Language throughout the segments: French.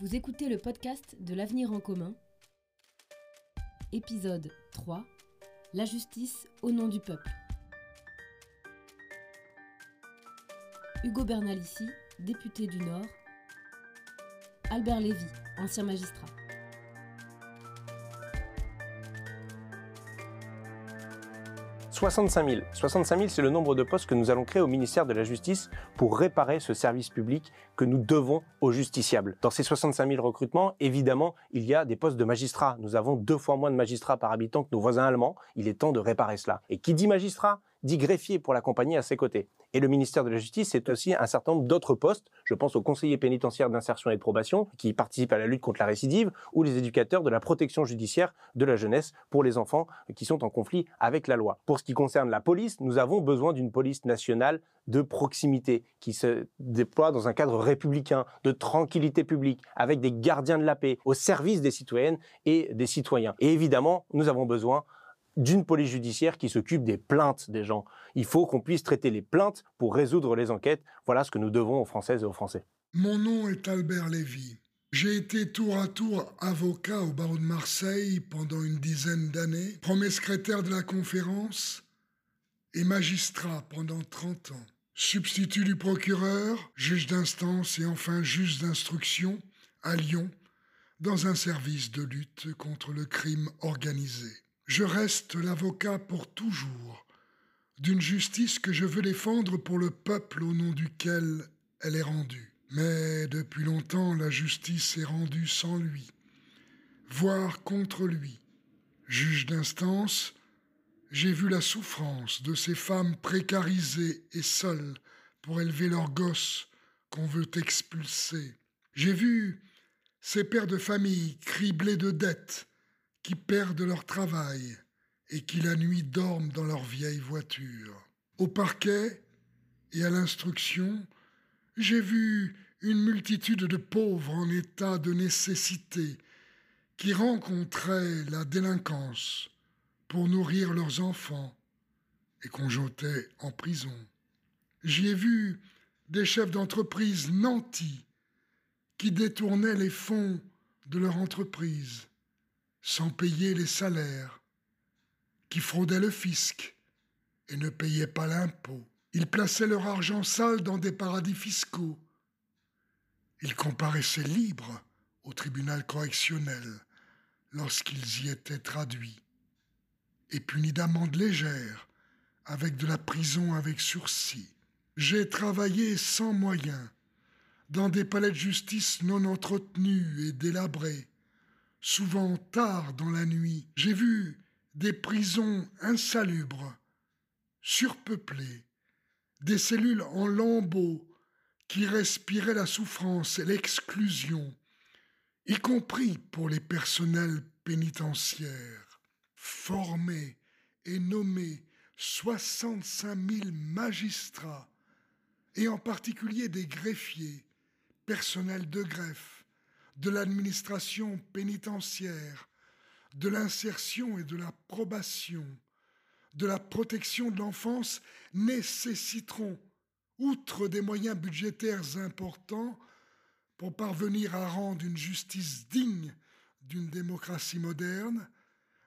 Vous écoutez le podcast de l'Avenir en commun, épisode 3, La justice au nom du peuple. Hugo Bernalici, député du Nord. Albert Lévy, ancien magistrat. 65 000. 65 000, c'est le nombre de postes que nous allons créer au ministère de la Justice pour réparer ce service public que nous devons aux justiciables. Dans ces 65 000 recrutements, évidemment, il y a des postes de magistrats. Nous avons deux fois moins de magistrats par habitant que nos voisins allemands. Il est temps de réparer cela. Et qui dit magistrat dit greffier pour l'accompagner à ses côtés. Et le ministère de la Justice, c'est aussi un certain nombre d'autres postes. Je pense aux conseillers pénitentiaires d'insertion et de probation qui participent à la lutte contre la récidive ou les éducateurs de la protection judiciaire de la jeunesse pour les enfants qui sont en conflit avec la loi. Pour ce qui concerne la police, nous avons besoin d'une police nationale de proximité qui se déploie dans un cadre républicain, de tranquillité publique, avec des gardiens de la paix au service des citoyennes et des citoyens. Et évidemment, nous avons besoin d'une police judiciaire qui s'occupe des plaintes des gens. Il faut qu'on puisse traiter les plaintes pour résoudre les enquêtes. Voilà ce que nous devons aux Françaises et aux Français. Mon nom est Albert Lévy. J'ai été tour à tour avocat au barreau de Marseille pendant une dizaine d'années, premier secrétaire de la conférence et magistrat pendant 30 ans. Substitut du procureur, juge d'instance et enfin juge d'instruction à Lyon dans un service de lutte contre le crime organisé je reste l'avocat pour toujours d'une justice que je veux défendre pour le peuple au nom duquel elle est rendue. Mais depuis longtemps, la justice est rendue sans lui, voire contre lui. Juge d'instance, j'ai vu la souffrance de ces femmes précarisées et seules pour élever leurs gosses qu'on veut expulser. J'ai vu ces pères de famille criblés de dettes qui perdent leur travail et qui la nuit dorment dans leur vieille voiture. Au parquet et à l'instruction, j'ai vu une multitude de pauvres en état de nécessité qui rencontraient la délinquance pour nourrir leurs enfants et qu'on jetait en prison. J'y ai vu des chefs d'entreprise nantis qui détournaient les fonds de leur entreprise sans payer les salaires, qui fraudaient le fisc et ne payaient pas l'impôt. Ils plaçaient leur argent sale dans des paradis fiscaux. Ils comparaissaient libres au tribunal correctionnel lorsqu'ils y étaient traduits et punis d'amendes légères avec de la prison avec sursis. J'ai travaillé sans moyens dans des palais de justice non entretenus et délabrés, souvent tard dans la nuit, j'ai vu des prisons insalubres, surpeuplées, des cellules en lambeaux qui respiraient la souffrance et l'exclusion, y compris pour les personnels pénitentiaires. Formés et nommés 65 000 magistrats, et en particulier des greffiers, personnels de greffe, de l'administration pénitentiaire, de l'insertion et de la probation, de la protection de l'enfance nécessiteront, outre des moyens budgétaires importants, pour parvenir à rendre une justice digne d'une démocratie moderne,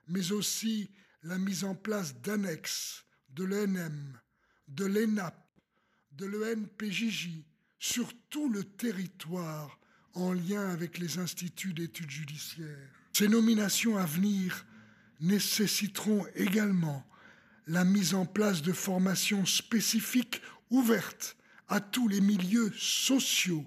mais aussi la mise en place d'annexes de l'ENM, de l'ENAP, de l'ENPJJ sur tout le territoire en lien avec les instituts d'études judiciaires. Ces nominations à venir nécessiteront également la mise en place de formations spécifiques ouvertes à tous les milieux sociaux,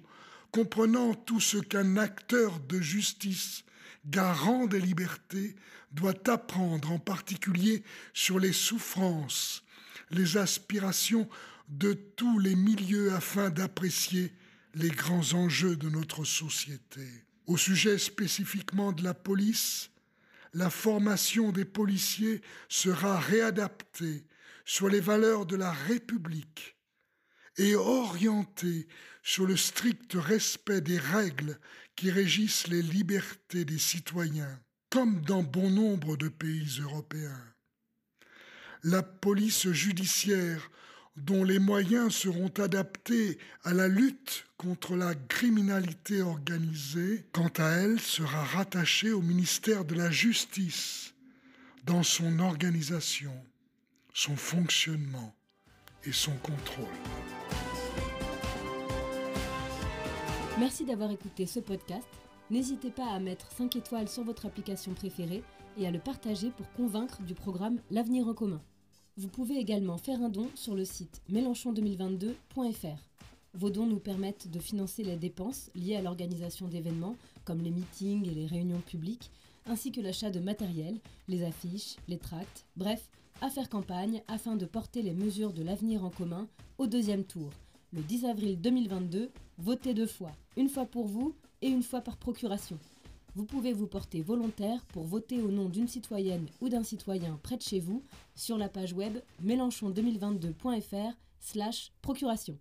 comprenant tout ce qu'un acteur de justice, garant des libertés, doit apprendre en particulier sur les souffrances, les aspirations de tous les milieux afin d'apprécier les grands enjeux de notre société. Au sujet spécifiquement de la police, la formation des policiers sera réadaptée sur les valeurs de la République et orientée sur le strict respect des règles qui régissent les libertés des citoyens, comme dans bon nombre de pays européens. La police judiciaire dont les moyens seront adaptés à la lutte contre la criminalité organisée, quant à elle, sera rattachée au ministère de la Justice dans son organisation, son fonctionnement et son contrôle. Merci d'avoir écouté ce podcast. N'hésitez pas à mettre 5 étoiles sur votre application préférée et à le partager pour convaincre du programme L'avenir en commun. Vous pouvez également faire un don sur le site mélenchon2022.fr. Vos dons nous permettent de financer les dépenses liées à l'organisation d'événements comme les meetings et les réunions publiques, ainsi que l'achat de matériel, les affiches, les tracts, bref, à faire campagne afin de porter les mesures de l'avenir en commun au deuxième tour. Le 10 avril 2022, votez deux fois, une fois pour vous et une fois par procuration vous pouvez vous porter volontaire pour voter au nom d'une citoyenne ou d'un citoyen près de chez vous sur la page web mélenchon2022.fr slash procuration.